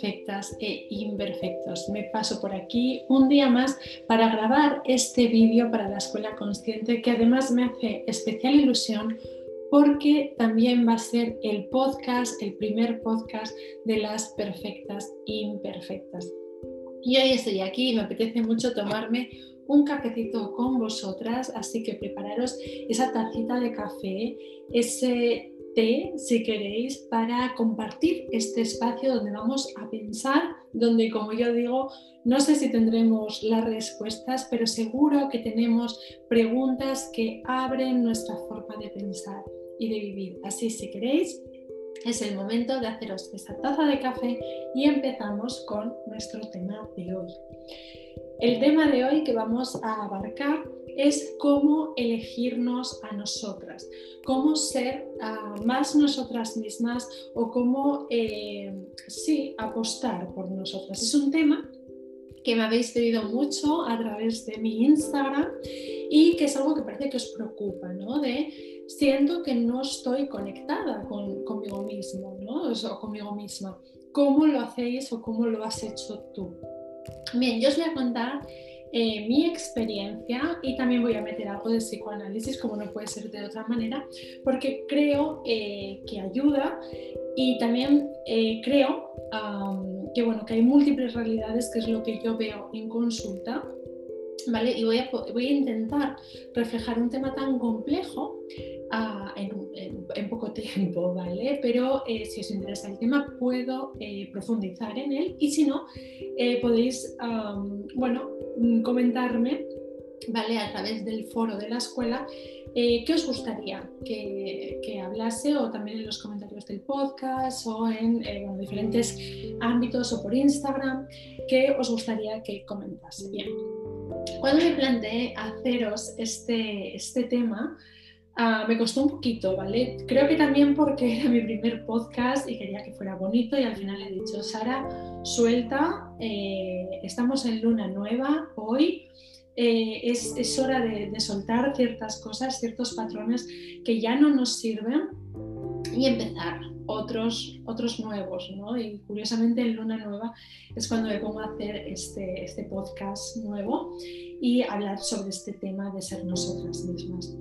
imperfectas e imperfectos. Me paso por aquí un día más para grabar este vídeo para la Escuela Consciente que además me hace especial ilusión porque también va a ser el podcast, el primer podcast de las perfectas imperfectas. Y hoy estoy aquí y me apetece mucho tomarme un cafecito con vosotras, así que prepararos esa tacita de café, ese té, si queréis, para compartir este espacio donde vamos a pensar, donde, como yo digo, no sé si tendremos las respuestas, pero seguro que tenemos preguntas que abren nuestra forma de pensar y de vivir. Así, si queréis, es el momento de haceros esa taza de café y empezamos con nuestro tema de hoy. El tema de hoy que vamos a abarcar es cómo elegirnos a nosotras, cómo ser ah, más nosotras mismas o cómo, eh, sí, apostar por nosotras. Es un tema que me habéis pedido mucho a través de mi Instagram y que es algo que parece que os preocupa, ¿no? De siento que no estoy conectada con, conmigo mismo, ¿no? O conmigo misma. ¿Cómo lo hacéis o cómo lo has hecho tú? Bien, yo os voy a contar eh, mi experiencia y también voy a meter algo de psicoanálisis, como no puede ser de otra manera, porque creo eh, que ayuda y también eh, creo que, bueno, que hay múltiples realidades, que es lo que yo veo en consulta. ¿Vale? Y voy a, voy a intentar reflejar un tema tan complejo ah, en, poco tiempo, ¿vale? Pero si os interesa el tema puedo profundizar en él y si no, podéis, bueno, Mm, comentarme, ¿vale? A través del foro de la escuela, eh, qué os gustaría que, hablase o también en los comentarios del podcast o en eh, diferentes ámbitos o por Instagram, qué os gustaría que comentase. Bien, cuando me planteé haceros este, este tema, ah, me costó un poquito, ¿vale? Creo que también porque era mi primer podcast y quería que fuera bonito y al final he dicho, Sara, suelta, eh, estamos en luna nueva hoy, eh, es, hora de, soltar ciertas cosas, ciertos patrones que ya no nos sirven y empezar otros, otros nuevos, ¿no? Y curiosamente en luna nueva es cuando me pongo a hacer este, este podcast nuevo y hablar sobre este tema de ser nosotras mismas.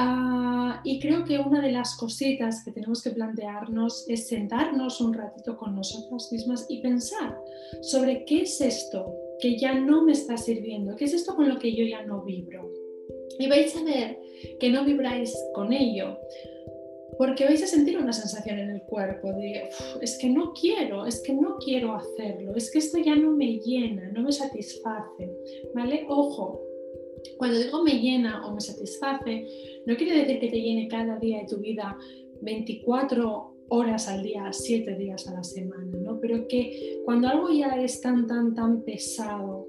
Ah, y creo que una de las cositas que tenemos que plantearnos es sentarnos un ratito con nosotras mismas y pensar sobre qué es esto que ya no me está sirviendo, qué es esto con lo que yo ya no vibro. Y vais a ver que no vibráis con ello, porque vais a sentir una sensación en el cuerpo de, es que no quiero, es que no quiero hacerlo, es que esto ya no me llena, no me satisface, ¿vale? Ojo, cuando digo me llena o me satisface, no quiere decir que te llene cada día de tu vida 24 horas al día, 7 días a la semana, ¿no? Pero que cuando algo ya es tan, tan, tan pesado,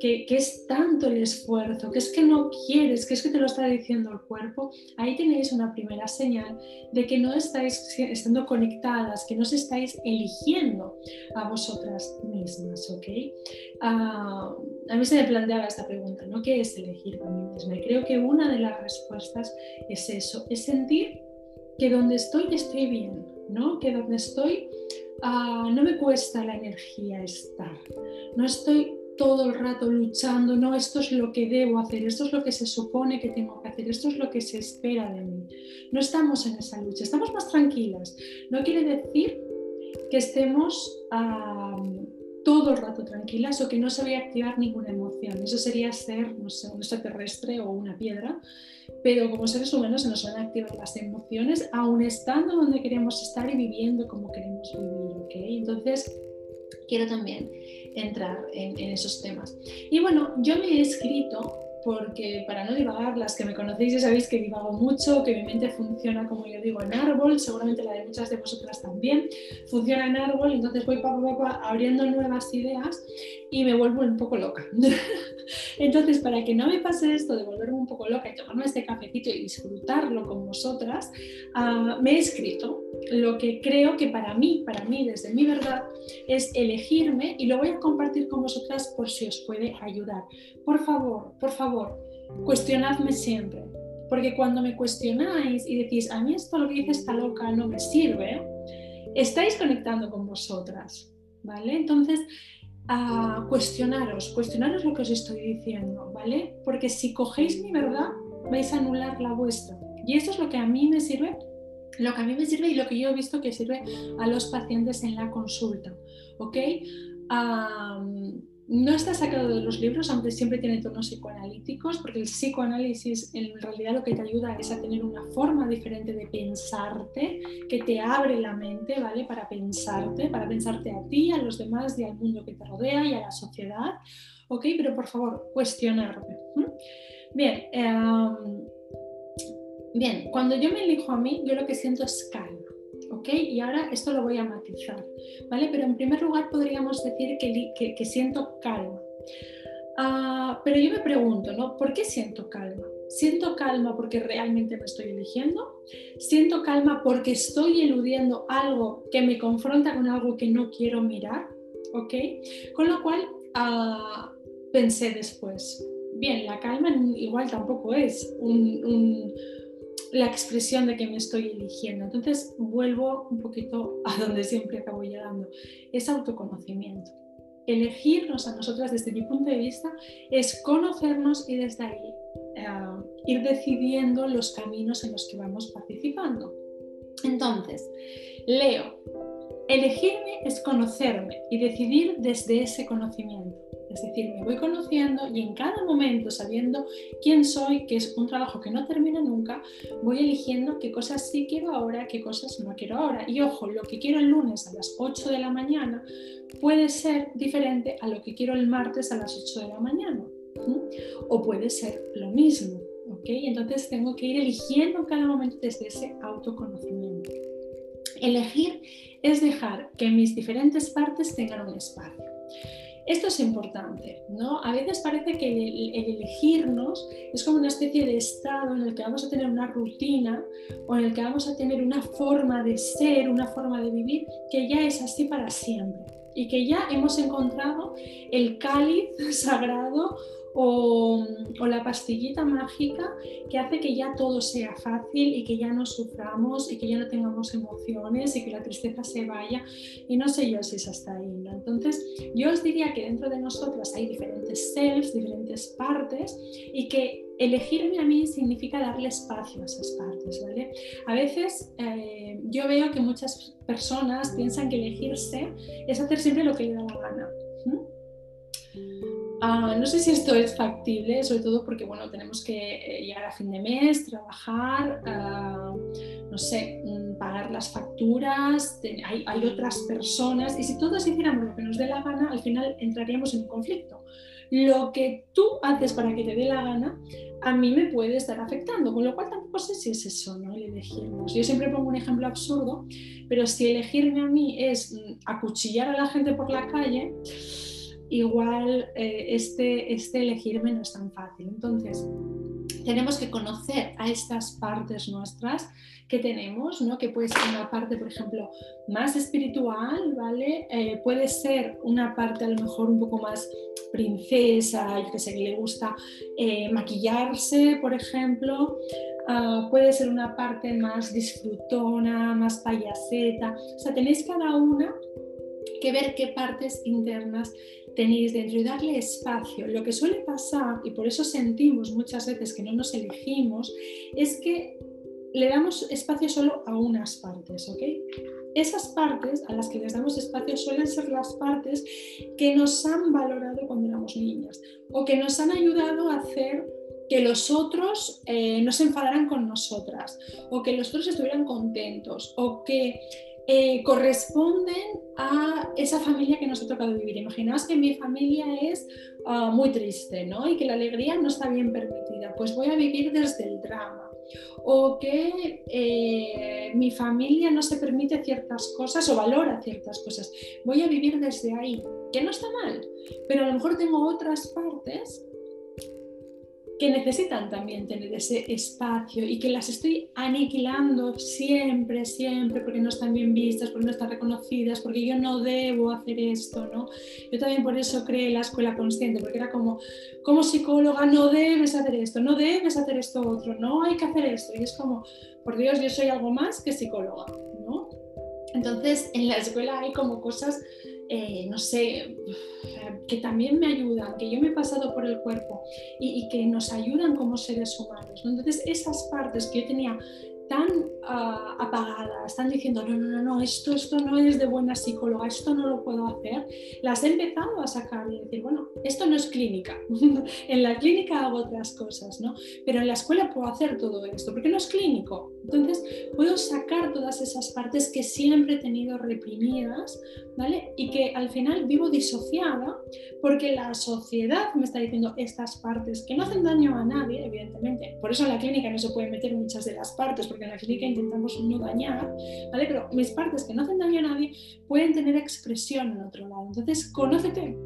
que, es tanto el esfuerzo, que es que no quieres, que es que te lo está diciendo el cuerpo, ahí tenéis una primera señal de que no estáis estando conectadas, que no os estáis eligiendo a vosotras mismas, ¿ok? Ah, a mí se me planteaba esta pregunta, ¿no? ¿Qué es elegir a mí misma? Y creo que una de las respuestas es eso, es sentir que donde estoy estoy bien, ¿no? Que donde estoy ah, no me cuesta la energía estar, no estoy todo el rato luchando, no, esto es lo que debo hacer, esto es lo que se supone que tengo que hacer, esto es lo que se espera de mí. No estamos en esa lucha, estamos más tranquilas. No quiere decir que estemos todo el rato tranquilas o que no se vaya a activar ninguna emoción. Eso sería ser, no sé, un extraterrestre o una piedra. Pero como seres humanos se nos van a activar las emociones, aún estando donde queremos estar y viviendo como queremos vivir. ¿okay? Entonces, quiero también entrar en, esos temas. Y bueno, yo me he escrito porque para no divagar, las que me conocéis ya sabéis que divago mucho, que mi mente funciona como yo digo en árbol, seguramente la de muchas de vosotras también, funciona en árbol, entonces voy pa, abriendo nuevas ideas y me vuelvo un poco loca. entonces, para que no me pase esto de volverme un poco loca y tomarme este cafecito y disfrutarlo con vosotras, ah, me he escrito lo que creo que para mí, para mí, desde mi verdad, es elegirme y lo voy a compartir con vosotras por si os puede ayudar. Por favor, por favor, cuestionadme siempre, porque cuando me cuestionáis y decís, a mí esto lo que dice está loca no me sirve, estáis conectando con vosotras, ¿vale? Entonces, a cuestionaros, cuestionaros lo que os estoy diciendo, ¿vale? Porque si cogéis mi verdad, vais a anular la vuestra. Y eso es lo que a mí me sirve, lo que a mí me sirve y lo que yo he visto que sirve a los pacientes en la consulta, ¿ok? No está sacado de los libros, aunque siempre tiene tonos psicoanalíticos, porque el psicoanálisis en realidad lo que te ayuda es a tener una forma diferente de pensarte, que te abre la mente, ¿vale? Para pensarte, para pensarte a ti, a los demás y al mundo que te rodea y a la sociedad, ¿ok? Pero por favor, cuestionarme. Bien, em, bien, cuando yo me elijo a mí, yo lo que siento es calma. ¿Ok? Y ahora esto lo voy a matizar, ¿vale? Pero en primer lugar podríamos decir que, siento calma. Ah, pero yo me pregunto, ¿no? ¿Por qué siento calma? ¿Siento calma porque realmente me estoy eligiendo? ¿Siento calma porque estoy eludiendo algo que me confronta con algo que no quiero mirar? ¿Ok? Con lo cual ah, pensé después, bien, la calma igual tampoco es un la expresión de que me estoy eligiendo. Entonces vuelvo un poquito a donde siempre acabo llegando, es autoconocimiento. Elegirnos a nosotras desde mi punto de vista es conocernos y desde ahí eh, ir decidiendo los caminos en los que vamos participando. Entonces, leo, elegirme es conocerme y decidir desde ese conocimiento. Es decir, me voy conociendo y en cada momento, sabiendo quién soy, que es un trabajo que no termina nunca, voy eligiendo qué cosas sí quiero ahora, qué cosas no quiero ahora. Y ojo, lo que quiero el lunes a las 8 de la mañana puede ser diferente a lo que quiero el martes a las 8 de la mañana. O puede ser lo mismo. ¿okay? Entonces tengo que ir eligiendo cada momento desde ese autoconocimiento. Elegir es dejar que mis diferentes partes tengan un espacio. Esto es importante, ¿no? A veces parece que el, elegirnos es como una especie de estado en el que vamos a tener una rutina o en el que vamos a tener una forma de ser, una forma de vivir que ya es así para siempre y que ya hemos encontrado el cáliz sagrado o, la pastillita mágica que hace que ya todo sea fácil y que ya no suframos y que ya no tengamos emociones y que la tristeza se vaya. Y no sé yo si es hasta ahí. ¿no? Entonces, yo os diría que dentro de nosotras hay diferentes selves, diferentes partes y que elegirme a mí significa darle espacio a esas partes, ¿vale? A veces eh, yo veo que muchas personas piensan que elegirse es hacer siempre lo que le da la gana. Ah, no sé si esto es factible, sobre todo porque bueno, tenemos que eh, llegar a fin de mes, trabajar, ah, no sé, mm, pagar las facturas, hay, otras personas y si todos hiciéramos lo que nos dé la gana, al final entraríamos en un conflicto. Lo que tú haces para que te dé la gana, a mí me puede estar afectando, con lo cual tampoco sé si es eso, ¿no? El elegirnos. Yo siempre pongo un ejemplo absurdo, pero si elegirme a mí es mm, acuchillar a la gente por la calle, igual eh, este, este elegirme no es tan fácil. Entonces, tenemos que conocer a estas partes nuestras que tenemos, ¿no? que puede ser una parte, por ejemplo, más espiritual, ¿vale? Eh, puede ser una parte a lo mejor un poco más princesa, yo que sé, que le gusta eh, maquillarse, por ejemplo. Ah, puede ser una parte más disfrutona, más payaseta. O sea, tenéis cada una que ver qué partes internas tenéis dentro y darle espacio. Lo que suele pasar, y por eso sentimos muchas veces que no nos elegimos, es que le damos espacio solo a unas partes, ¿ok? Esas partes a las que les damos espacio suelen ser las partes que nos han valorado cuando éramos niñas o que nos han ayudado a hacer que los otros eh, no se enfadaran con nosotras o que los otros estuvieran contentos o que eh, corresponden a esa familia que nos ha tocado vivir. Imaginaos que mi familia es ah, muy triste ¿no? y que la alegría no está bien permitida, pues voy a vivir desde el drama. O que eh, mi familia no se permite ciertas cosas o valora ciertas cosas. Voy a vivir desde ahí, que no está mal, pero a lo mejor tengo otras partes que necesitan también tener ese espacio y que las estoy aniquilando siempre, siempre, porque no están bien vistas, porque no están reconocidas, porque yo no debo hacer esto, ¿no? Yo también por eso creé la escuela consciente, porque era como, como psicóloga no debes hacer esto, no debes hacer esto otro, no hay que hacer esto. Y es como, por Dios, yo soy algo más que psicóloga, ¿no? Entonces, en la escuela hay como cosas, eh, no sé, que también me ayudan, que yo me he pasado por el cuerpo y, que nos ayudan como seres humanos. Entonces, esas partes que yo tenía tan uh, apagadas, están diciendo, no, no, no, no, esto, esto no es de buena psicóloga, esto no lo puedo hacer, las he empezado a sacar y decir, bueno, esto no es clínica, en la clínica hago otras cosas, ¿no? Pero en la escuela puedo hacer todo esto, porque no es clínico. Entonces, puedo sacar todas esas partes que siempre he tenido reprimidas, ¿vale? Y que al final vivo disociada porque la sociedad me está diciendo estas partes que no hacen daño a nadie, evidentemente. Por eso en la clínica no se puede meter muchas de las partes, porque en la clínica intentamos no dañar, ¿vale? Pero mis partes que no hacen daño a nadie pueden tener expresión en otro lado. Entonces, conócete.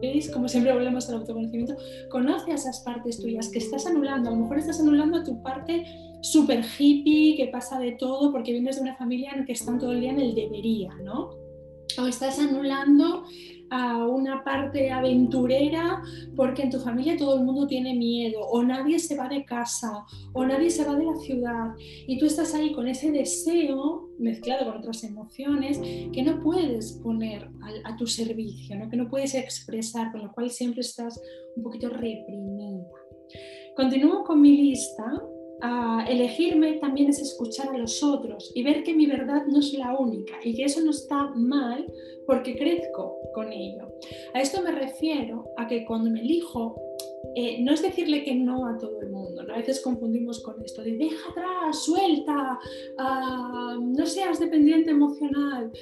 ¿Veis? Como siempre volvemos al autoconocimiento. Conoce a esas partes tuyas que estás anulando. A lo mejor estás anulando tu parte súper hippie, que pasa de todo, porque vienes de una familia en que están todo el día en el debería, ¿no? O estás anulando a una parte aventurera porque en tu familia todo el mundo tiene miedo, o nadie se va de casa, o nadie se va de la ciudad, y tú estás ahí con ese deseo mezclado con otras emociones que no puedes poner a, tu servicio, ¿no? que no puedes expresar, con lo cual siempre estás un poquito reprimida. Continúo con mi lista elegirme también es escuchar a los otros y ver que mi verdad no es la única y que eso no está mal porque crezco con ello. A esto me refiero a que cuando me elijo, eh, no es decirle que no a todo el mundo, a veces confundimos con esto de deja atrás, suelta, ah, no seas dependiente emocional.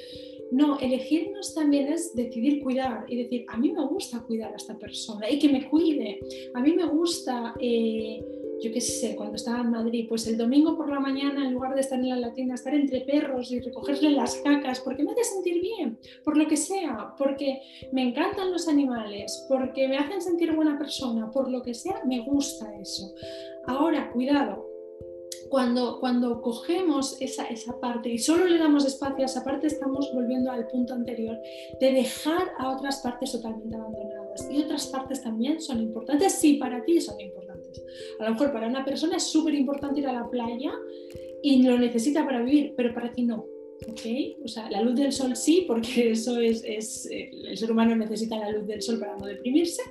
No, elegirnos también es decidir cuidar y decir, a mí me gusta cuidar a esta persona y que me cuide, a mí me gusta... Eh, yo qué sé, cuando estaba en Madrid, pues el domingo por la mañana, en lugar de estar en la latina, estar entre perros y recogerle las cacas, porque me hace sentir bien, por lo que sea, porque me encantan los animales, porque me hacen sentir buena persona, por lo que sea, me gusta eso. Ahora, cuidado, cuando, cuando cogemos esa, esa parte y solo le damos espacio a esa parte, estamos volviendo al punto anterior de dejar a otras partes totalmente abandonadas. Y otras partes también son importantes, sí, para ti son importantes. A lo mejor para una persona es súper importante ir a la playa y lo necesita para vivir, pero para ti no. ¿ok? O sea, la luz del sol sí, porque eso es, es, el ser humano necesita la luz del sol para no deprimirse,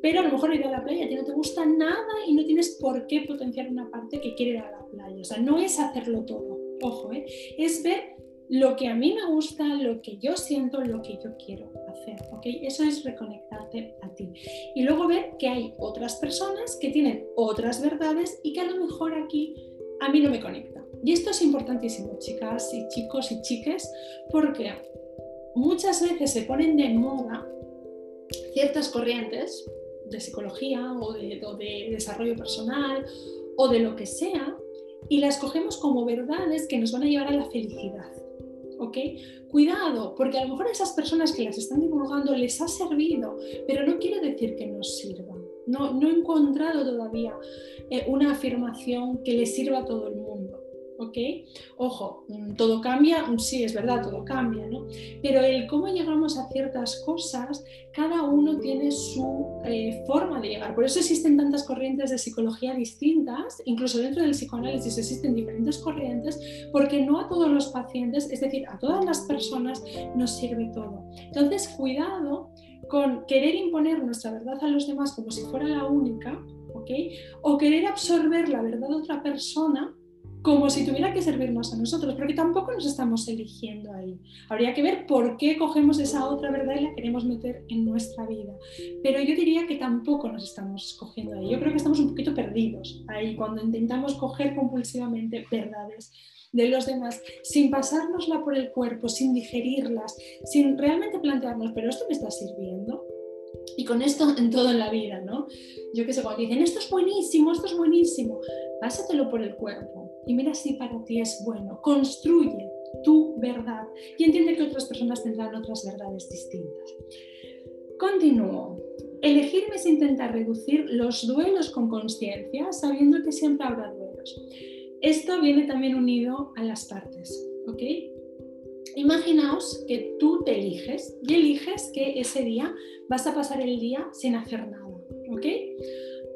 pero a lo mejor ir a la playa a ti no te gusta nada y no tienes por qué potenciar una parte que quiere ir a la playa. O sea, no es hacerlo todo, ojo, ¿eh? es ver lo que a mí me gusta, lo que yo siento, lo que yo quiero hacer, ¿ok? Eso es reconectarte a ti. Y luego ver que hay otras personas que tienen otras verdades y que a lo mejor aquí a mí no me conecta. Y esto es importantísimo, chicas y chicos y chiques, porque muchas veces se ponen de moda ciertas corrientes de psicología o de, desarrollo personal o de lo que sea y las cogemos como verdades que nos van a llevar a la felicidad. ¿Ok? Cuidado, porque a lo mejor a esas personas que las están divulgando les ha servido, pero no quiere decir que nos sirva. No, no he encontrado todavía eh, una afirmación que le sirva a todo el mundo. ¿Ok? Ojo, mm, todo cambia, mm, sí, es verdad, todo cambia, ¿no? Pero el cómo llegamos a ciertas cosas, cada uno tiene su eh, forma de llegar. Por eso existen tantas corrientes de psicología distintas, incluso dentro del psicoanálisis existen diferentes corrientes, porque no a todos los pacientes, es decir, a todas las personas nos sirve todo. Entonces, cuidado con querer imponer nuestra verdad a los demás como si fuera la única, ¿ok? O querer absorber la verdad de otra persona como si tuviera que servirnos a nosotros, porque tampoco nos estamos eligiendo ahí. Habría que ver por qué cogemos esa otra verdad y la queremos meter en nuestra vida. Pero yo diría que tampoco nos estamos escogiendo ahí. Yo creo que estamos un poquito perdidos ahí cuando intentamos coger compulsivamente verdades de los demás sin pasárnosla por el cuerpo, sin digerirlas, sin realmente plantearnos, pero esto me está sirviendo. Y con esto en todo en la vida, ¿no? Yo que sé, cuando dicen, esto es buenísimo, esto es buenísimo, pásatelo por el cuerpo y mira si para ti es bueno. Construye tu verdad y entiende que otras personas tendrán otras verdades distintas. Continúo. Elegirme es intentar reducir los duelos con conciencia, sabiendo que siempre habrá duelos. Esto viene también unido a las partes, ¿ok? Imaginaos que tú te eliges y eliges que ese día vas a pasar el día sin hacer nada, ¿ok?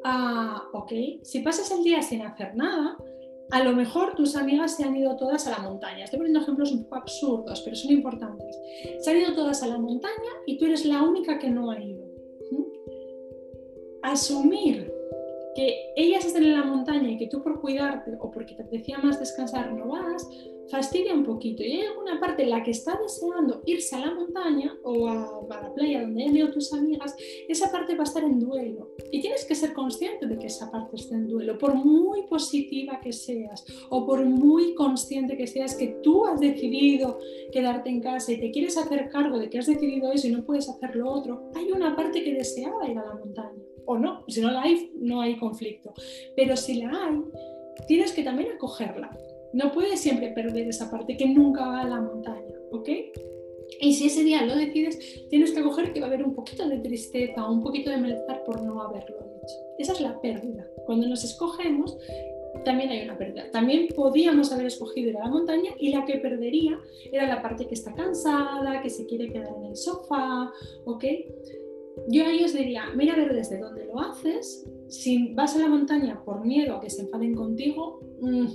Ah, ok, si pasas el día sin hacer nada, a lo mejor tus amigas se han ido todas a la montaña. Estoy poniendo ejemplos un poco absurdos, pero son importantes. Se han ido todas a la montaña y tú eres la única que no ha ido. Asumir que ellas estén en la montaña y que tú por cuidarte o porque te apetecía más descansar no vas, fastidia un poquito. Y hay alguna parte en la que está deseando irse a la montaña o a, la playa donde han ido tus amigas, esa parte va a estar en duelo. Y tienes que ser consciente de que esa parte esté en duelo, por muy positiva que seas o por muy consciente que seas que tú has decidido quedarte en casa y te quieres hacer cargo de que has decidido eso y no puedes hacer lo otro, hay una parte que deseaba ir a la montaña. O no, si no la hay, no hay conflicto. Pero si la hay, tienes que también acogerla no puedes siempre perder esa parte que nunca va a la montaña, ¿ok? Y si ese día lo decides, tienes que coger que va a haber un poquito de tristeza un poquito de malestar por no haberlo hecho. Esa es la pérdida. Cuando nos escogemos, también hay una pérdida. También podíamos haber escogido ir a la montaña y la que perdería era la parte que está cansada, que se quiere quedar en el sofá, ¿ok? Yo a ellos diría, mira a ver desde dónde lo haces. Si vas a la montaña por miedo a que se enfaden contigo, mmm,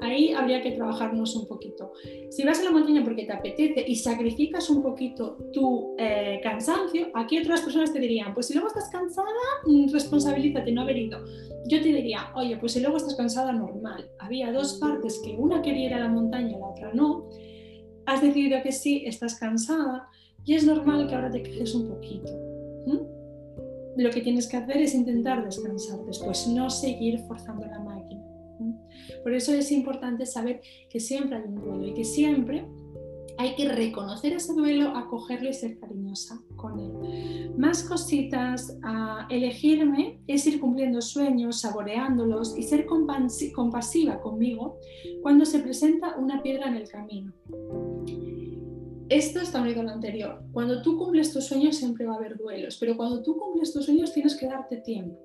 ahí habría que trabajarnos un poquito. Si vas a la montaña porque te apetece y sacrificas un poquito tu eh, cansancio, aquí otras personas te dirían, pues si luego estás cansada, mm, responsabilízate no haber ido. Yo te diría, oye, pues si luego estás cansada, normal. Había dos partes que una quería ir a la montaña y la otra no. Has decidido que sí, estás cansada y es normal que ahora te quejes un poquito. Lo que tienes que hacer es intentar descansar después, no seguir forzando la máquina. Por eso es importante saber que siempre hay un duelo y que siempre hay que reconocer ese duelo, acogerlo y ser cariñosa con él. Más cositas, a elegirme es ir cumpliendo sueños, saboreándolos y ser compasiva conmigo cuando se presenta una piedra en el camino. Esto está unido a lo anterior. Cuando tú cumples tus sueños siempre va a haber duelos, pero cuando tú cumples tus sueños tienes que darte tiempo.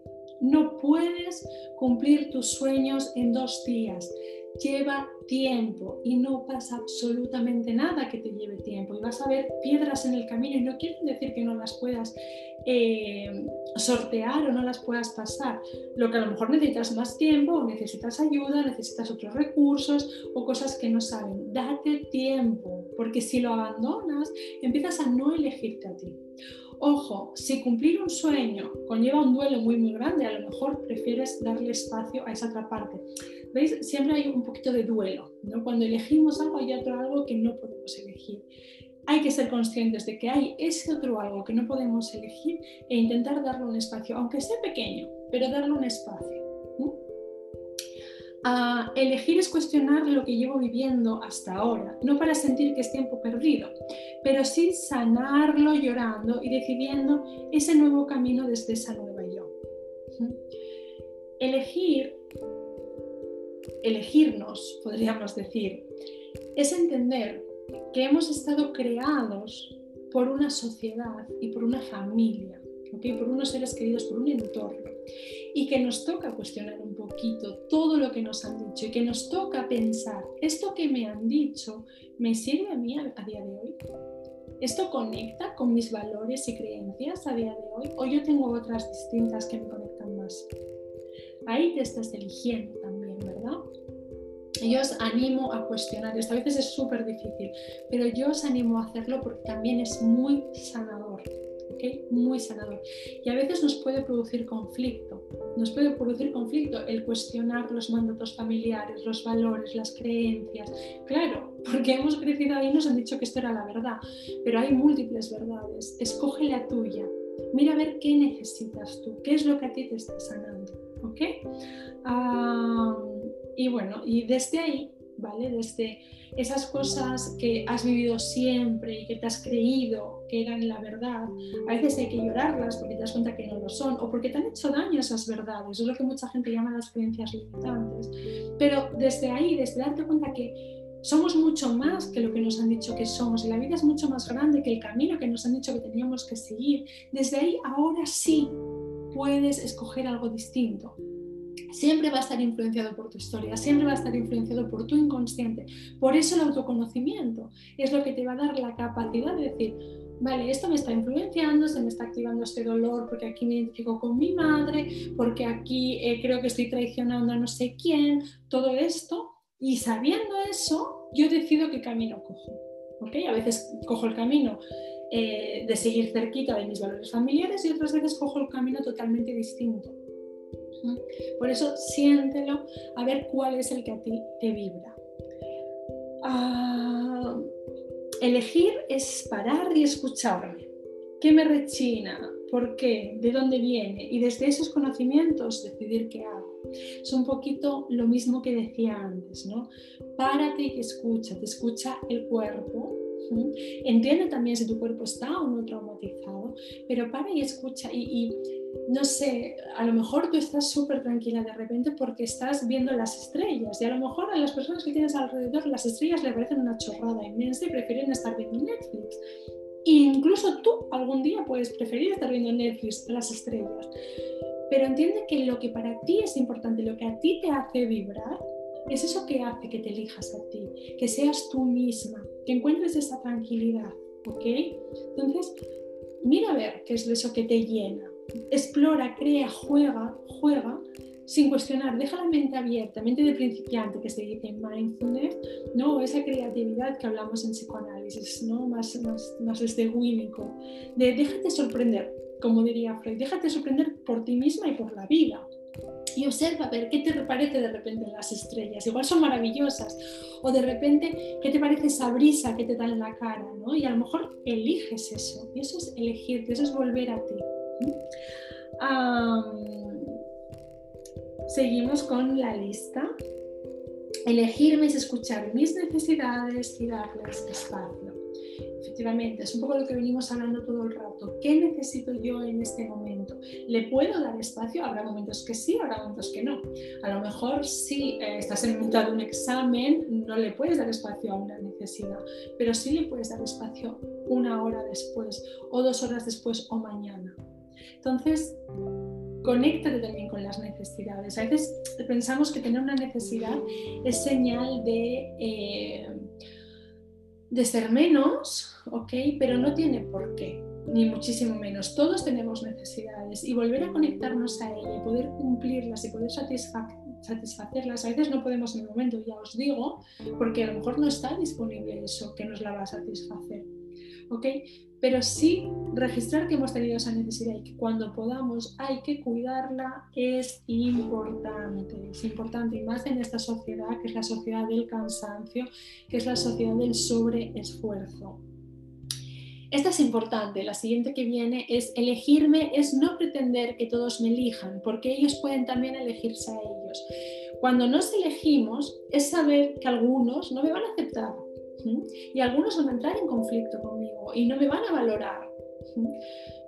No puedes cumplir tus sueños en dos días. Lleva tiempo y no pasa absolutamente nada que te lleve tiempo. Y vas a ver piedras en el camino y no quiere decir que no las puedas eh, sortear o no las puedas pasar. Lo que a lo mejor necesitas más tiempo o necesitas ayuda, necesitas otros recursos o cosas que no saben. Date tiempo, porque si lo abandonas, empiezas a no elegirte a ti. Ojo, si cumplir un sueño conlleva un duelo muy muy grande, a lo mejor prefieres darle espacio a esa otra parte. ¿Veis? Siempre hay un poquito de duelo, ¿no? Cuando elegimos algo hay otro algo que no podemos elegir. Hay que ser conscientes de que hay ese otro algo que no podemos elegir e intentar darle un espacio, aunque sea pequeño, pero darle un espacio elegir es cuestionar lo que llevo viviendo hasta ahora, no para sentir que es tiempo perdido, pero sí sanarlo llorando y decidiendo ese nuevo camino desde esa nueva yo. Elegir, elegirnos, podríamos decir, es entender que hemos estado creados por una sociedad y por una familia, por unos seres queridos, por un entorno y que nos toca cuestionar un poquito todo lo que nos han dicho y que nos toca pensar, ¿esto que me han dicho me sirve a mí a, día de hoy? ¿Esto conecta con mis valores y creencias a día de hoy? ¿O yo tengo otras distintas que me conectan más? Ahí te estás eligiendo también, ¿verdad? Yo os animo a cuestionar esto. A veces es súper difícil, pero yo os animo a hacerlo porque también es muy sanador. Muy sanador. Y a veces nos puede producir conflicto. Nos puede producir conflicto el cuestionar los mandatos familiares, los valores, las creencias. Claro, porque hemos crecido ahí y nos han dicho que esto era la verdad, pero hay múltiples verdades. Escoge la tuya. Mira a ver qué necesitas tú, qué es lo que a ti te está sanando. ¿Ok? Ah, y bueno, y desde ahí, ¿vale? Desde esas cosas que has vivido siempre y que te has creído que eran la verdad, a veces hay que llorarlas porque te das cuenta que no lo son o porque te han hecho daño esas verdades, es lo que mucha gente llama las creencias limitantes. Pero desde ahí, desde darte cuenta que somos mucho más que lo que nos han dicho que somos y la vida es mucho más grande que el camino que nos han dicho que teníamos que seguir, desde ahí ahora sí puedes escoger algo distinto siempre va a estar influenciado por tu historia, siempre va a estar influenciado por tu inconsciente. Por eso el autoconocimiento es lo que te va a dar la capacidad de decir, vale, esto me está influenciando, se me está activando este dolor porque aquí me identifico con mi madre, porque aquí eh, creo que estoy traicionando a no sé quién, todo esto. Y sabiendo eso, yo decido qué camino cojo. ¿okay? A veces cojo el camino eh, de seguir cerquita de mis valores familiares y otras veces cojo el camino totalmente distinto. Por eso siéntelo a ver cuál es el que a ti te vibra. Ah, elegir es parar y escucharme. ¿Qué me rechina? ¿Por qué? ¿De dónde viene? Y desde esos conocimientos decidir qué hago. Es un poquito lo mismo que decía antes, ¿no? Párate y escucha, te escucha el cuerpo, Entiende también si tu cuerpo está o no traumatizado, pero para y escucha. No sé, a lo mejor tú estás súper tranquila de repente porque estás viendo las estrellas y a lo mejor a las personas que tienes alrededor las estrellas le parecen una chorrada inmensa y prefieren estar viendo Netflix. E incluso tú algún día puedes preferir estar viendo Netflix las estrellas. Pero entiende que lo que para ti es importante, lo que a ti te hace vibrar, es eso que hace que te elijas a ti, que seas tú misma, que encuentres esa tranquilidad, ¿ok? Entonces, mira a ver qué es eso que te llena. Explora, crea, juega, juega sin cuestionar, deja la mente abierta, mente de principiante que se dice en mindfulness, ¿no? esa creatividad que hablamos en psicoanálisis, ¿no? más, más, más desde Winnicott, de déjate sorprender, como diría Freud, déjate sorprender por ti misma y por la vida y observa a ver qué te parece de repente las estrellas. Igual son maravillosas. O de repente, ¿qué te parece esa brisa que te da en la cara? ¿no? Y a lo mejor eliges eso. Y eso es elegirte, eso es volver a ti. Seguimos con la lista. Elegirme es escuchar mis necesidades y darles espacio efectivamente, es un poco lo que venimos hablando todo el rato. ¿Qué necesito yo en este momento? ¿Le puedo dar espacio? Habrá momentos que sí, habrá momentos que no. A lo mejor si eh, estás en mitad de un examen, no le puedes dar espacio a una necesidad, pero sí le puedes dar espacio una hora después, o dos horas después, o mañana. Entonces, conéctate también con las necesidades. A veces pensamos que tener una necesidad es señal de... Eh, de ser menos, ¿ok? Pero no tiene por qué, ni muchísimo menos. Todos tenemos necesidades y volver a conectarnos a ella y poder cumplirlas y poder satisfacerlas, a veces no podemos en el momento, ya os digo, porque a lo mejor no está disponible eso que nos la va a satisfacer, ¿ok? Pero sí registrar que hemos tenido esa necesidad y que cuando podamos hay que cuidarla es importante, es importante y más en esta sociedad que es la sociedad del cansancio, que es la sociedad del sobreesfuerzo. Esta es importante, la siguiente que viene es elegirme, es no pretender que todos me elijan, porque ellos pueden también elegirse a ellos. Cuando nos elegimos es saber que algunos no me van a aceptar, y algunos van a entrar en conflicto conmigo y no me van a valorar.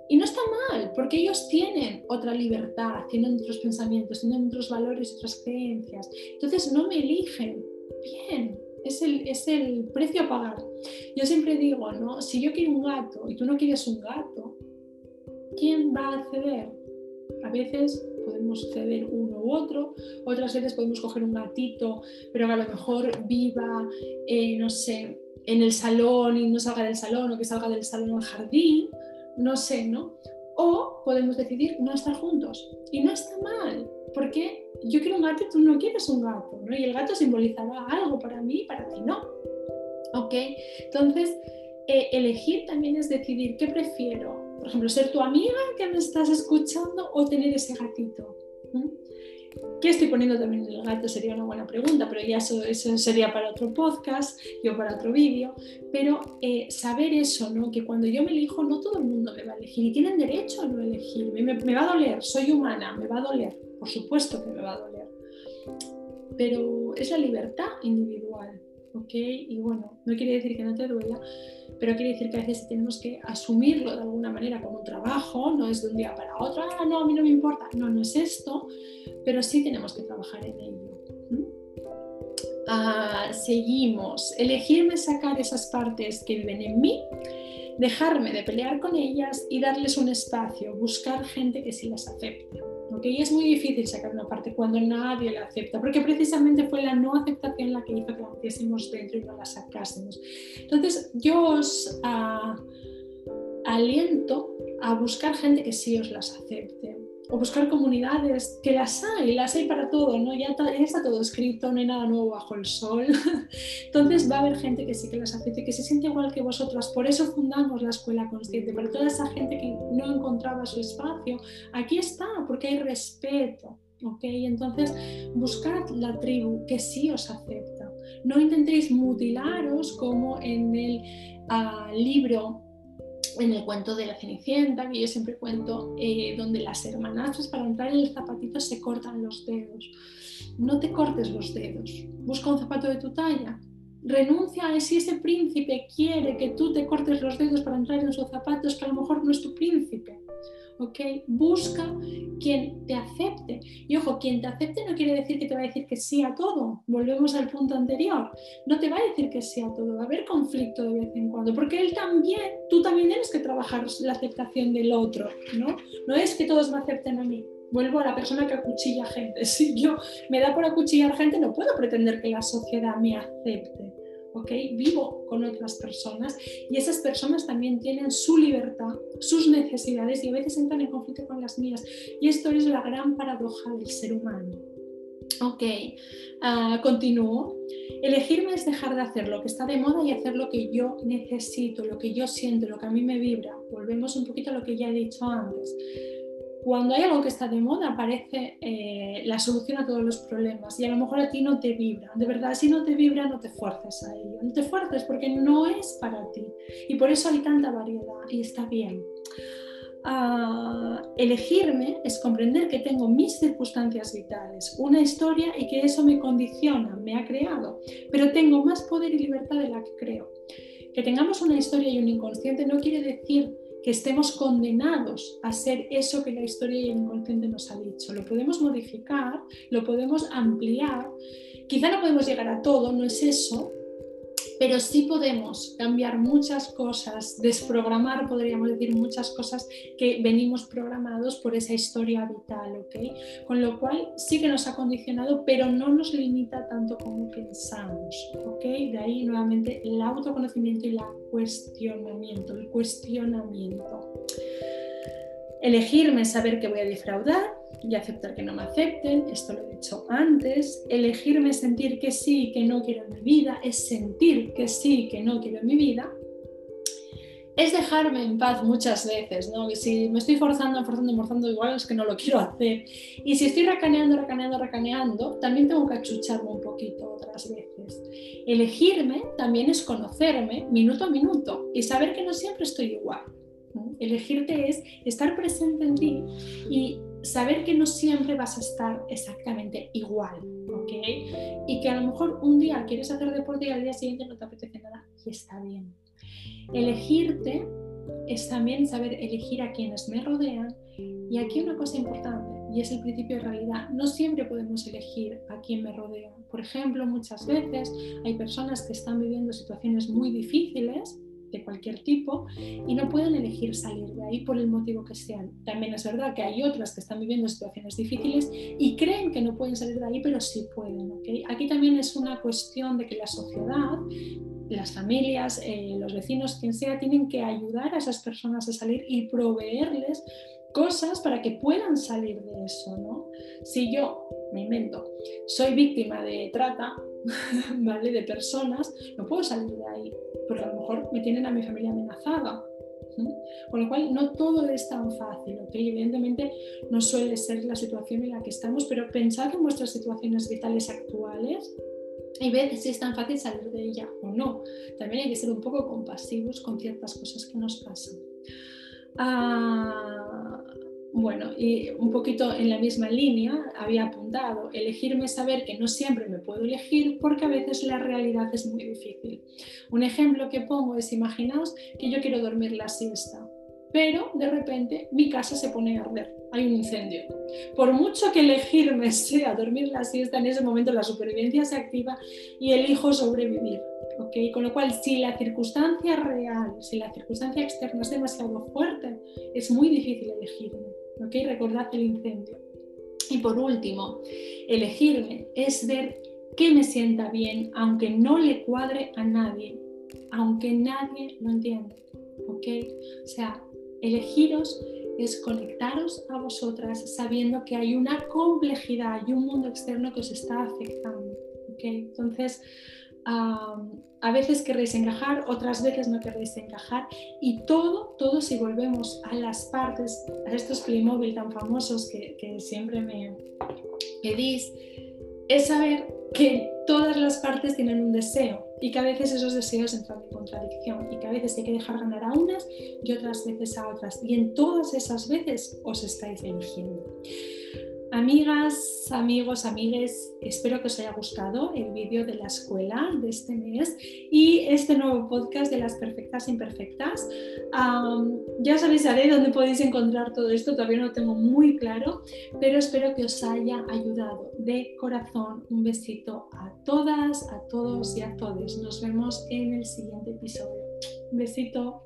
Y no está mal, porque ellos tienen otra libertad, tienen otros pensamientos, tienen otros valores, otras creencias. Entonces no me eligen. Bien, es el, es el precio a pagar. Yo siempre digo, ¿no? Si yo quiero un gato y tú no quieres un gato, ¿quién va a ceder? A veces podemos ceder uno u otro, otras veces podemos coger un gatito, pero que a lo mejor viva, eh, no sé, en el salón y no salga del salón o que salga del salón al jardín, no sé, ¿no? O podemos decidir no estar juntos. Y no está mal, porque yo quiero un gato y tú no quieres un gato, ¿no? Y el gato simbolizará algo para mí y para ti no. ¿Ok? Entonces, eh, elegir también es decidir qué prefiero, por ejemplo, ser tu amiga que me estás escuchando o tener ese gatito. ¿Qué estoy poniendo también en el gato? Sería una buena pregunta, pero ya eso, eso sería para otro podcast o para otro vídeo. Pero eh, saber eso, ¿no? que cuando yo me elijo, no todo el mundo me va a elegir y tienen derecho a no elegirme. Me, me va a doler, soy humana, me va a doler, por supuesto que me va a doler. Pero es la libertad individual, ¿ok? Y bueno, no quiere decir que no te duela, pero quiere decir que a veces tenemos que asumirlo de alguna manera como un trabajo, no es de un día para otro, ah, no, a mí no me importa, no, no es esto, pero sí tenemos que trabajar en ello. Ah, seguimos, elegirme sacar esas partes que viven en mí, dejarme de pelear con ellas y darles un espacio, buscar gente que sí las acepte. Y es muy difícil sacar una parte cuando nadie la acepta, porque precisamente fue la no aceptación la que hizo que la metiésemos dentro y no la sacásemos. Entonces, yo os, ah, aliento a buscar gente que sí os las acepte o buscar comunidades, que las hay, las hay para todo, ¿no? Ya está, todo escrito, no hay nada nuevo bajo el sol. Entonces va a haber gente que sí que las acepte, que se siente igual que vosotras. Por eso fundamos la escuela consciente, para toda esa gente que no encontraba su espacio. Aquí está, porque hay respeto. ¿ok? Entonces, buscad la tribu que sí os acepta. No intentéis mutilaros como en el ah, libro en el cuento de la Cenicienta, que yo siempre cuento, eh, donde las hermanastras para entrar en el zapatito se cortan los dedos. No te cortes los dedos, busca un zapato de tu talla. Renuncia a si ese príncipe quiere que tú te cortes los dedos para entrar en sus zapatos, que a lo mejor no es tu príncipe. ¿Ok? Busca quien te acepte. Y ojo, quien te acepte no quiere decir que te va a decir que sí a todo. Volvemos al punto anterior. No te va a decir que sí a todo. Va a haber conflicto de vez en cuando, porque él también, tú también tienes que trabajar la aceptación del otro, ¿no? No es que todos me acepten a mí. Vuelvo a la persona que acuchilla gente. Si yo me da por acuchillar gente, no puedo pretender que la sociedad me acepte. Vivo con otras personas y esas personas también tienen su libertad, sus necesidades y a veces entran en conflicto con las mías. Y esto es la gran paradoja del ser humano. Ok, uh, continúo. Elegirme es dejar de hacer lo que está de moda y hacer lo que yo necesito, lo que yo siento, lo que a mí me vibra. Volvemos un poquito a lo que ya he dicho antes cuando hay algo que está de moda, aparece eh, la solución a todos los problemas y a lo mejor a ti no te vibra. De verdad, si no te vibra, no te fuerces a ello. No te fuerces porque no es para ti. Y por eso hay tanta variedad y está bien. Ah, elegirme es comprender que tengo mis circunstancias vitales, una historia y que eso me condiciona, me ha creado, pero tengo más poder y libertad de la que creo. Que tengamos una historia y un inconsciente no quiere decir que estemos condenados a ser eso que la historia y el inconsciente nos ha dicho. Lo podemos modificar, lo podemos ampliar. Quizá no podemos llegar a todo, no es eso, pero sí podemos cambiar muchas cosas, desprogramar, podríamos decir, muchas cosas que venimos programados por esa historia vital, ¿ok? Con lo cual sí que nos ha condicionado, pero no nos limita tanto como pensamos, ¿ok? De ahí nuevamente el autoconocimiento y el cuestionamiento, el cuestionamiento. Elegirme saber que voy a defraudar y aceptar que no me acepten, esto lo he dicho antes. Elegirme sentir que sí que no quiero mi vida, es sentir que sí que no quiero mi vida. Es dejarme en paz muchas veces, ¿no? Y si me estoy forzando, forzando, forzando, igual es que no lo quiero hacer. Y si estoy racaneando, racaneando, racaneando, también tengo que achucharme un poquito otras veces. Elegirme también es conocerme minuto a minuto y saber que no siempre estoy igual Elegirte es estar presente en ti y saber que no siempre vas a estar exactamente igual, ¿ok? Y que a lo mejor un día quieres hacer deporte y al día siguiente no te apetece nada y está bien. Elegirte es también saber elegir a quienes me rodean y aquí una cosa importante y es el principio de realidad. No siempre podemos elegir a quién me rodea. Por ejemplo, muchas veces hay personas que están viviendo situaciones muy difíciles de cualquier tipo y no pueden elegir salir de ahí por el motivo que sean. También es verdad que hay otras que están viviendo situaciones difíciles y creen que no pueden salir de ahí, pero sí pueden. Aquí también es una cuestión de que la sociedad, las familias, eh, los vecinos, quien sea, tienen que ayudar a esas personas a salir y proveerles cosas para que puedan salir de eso. ¿no? Si yo, me invento, soy víctima de trata, ¿vale? De personas, no puedo salir de ahí, porque a lo mejor me tienen a mi familia amenazada. Con lo cual, no todo es tan fácil, ¿ok? Evidentemente no suele ser la situación en la que estamos, pero pensad en vuestras situaciones vitales actuales y ved si es tan fácil salir de ella o no. También hay que ser un poco compasivos con ciertas cosas que nos pasan. Ah, bueno, y un poquito en la misma línea había apuntado, elegirme saber que no siempre me puedo elegir porque a veces la realidad es muy difícil. Un ejemplo que pongo es, imaginaos que yo quiero dormir la siesta, pero de repente mi casa se pone a arder, hay un incendio. Por mucho que elegirme sea dormir la siesta, en ese momento la supervivencia se activa y elijo sobrevivir. ¿okay? Con lo cual, si la circunstancia real, si la circunstancia externa es demasiado fuerte, es muy difícil elegirme. ¿Ok? Recordad el incendio. Y por último, elegirme es ver qué me sienta bien, aunque no le cuadre a nadie, aunque nadie lo entienda. ¿ok? O sea, elegiros es conectaros a vosotras sabiendo que hay una complejidad y un mundo externo que os está afectando. ¿okay? Entonces, a veces querréis encajar, otras veces no querréis encajar y todo, todo si volvemos a las partes, a estos Playmobil tan famosos que, que siempre me pedís, es saber que todas las partes tienen un deseo y que a veces esos deseos entran en contradicción y que a veces hay que dejar ganar a unas y otras veces a otras. Y en todas esas veces os estáis eligiendo. Amigas, amigos, amigues, espero que os haya gustado el vídeo de la escuela de este mes y este nuevo podcast de las perfectas imperfectas. ya os avisaré dónde podéis encontrar todo esto, todavía no lo tengo muy claro, pero espero que os haya ayudado de corazón. Un besito a todas, a todos y a todos. Nos vemos en el siguiente episodio. Un besito.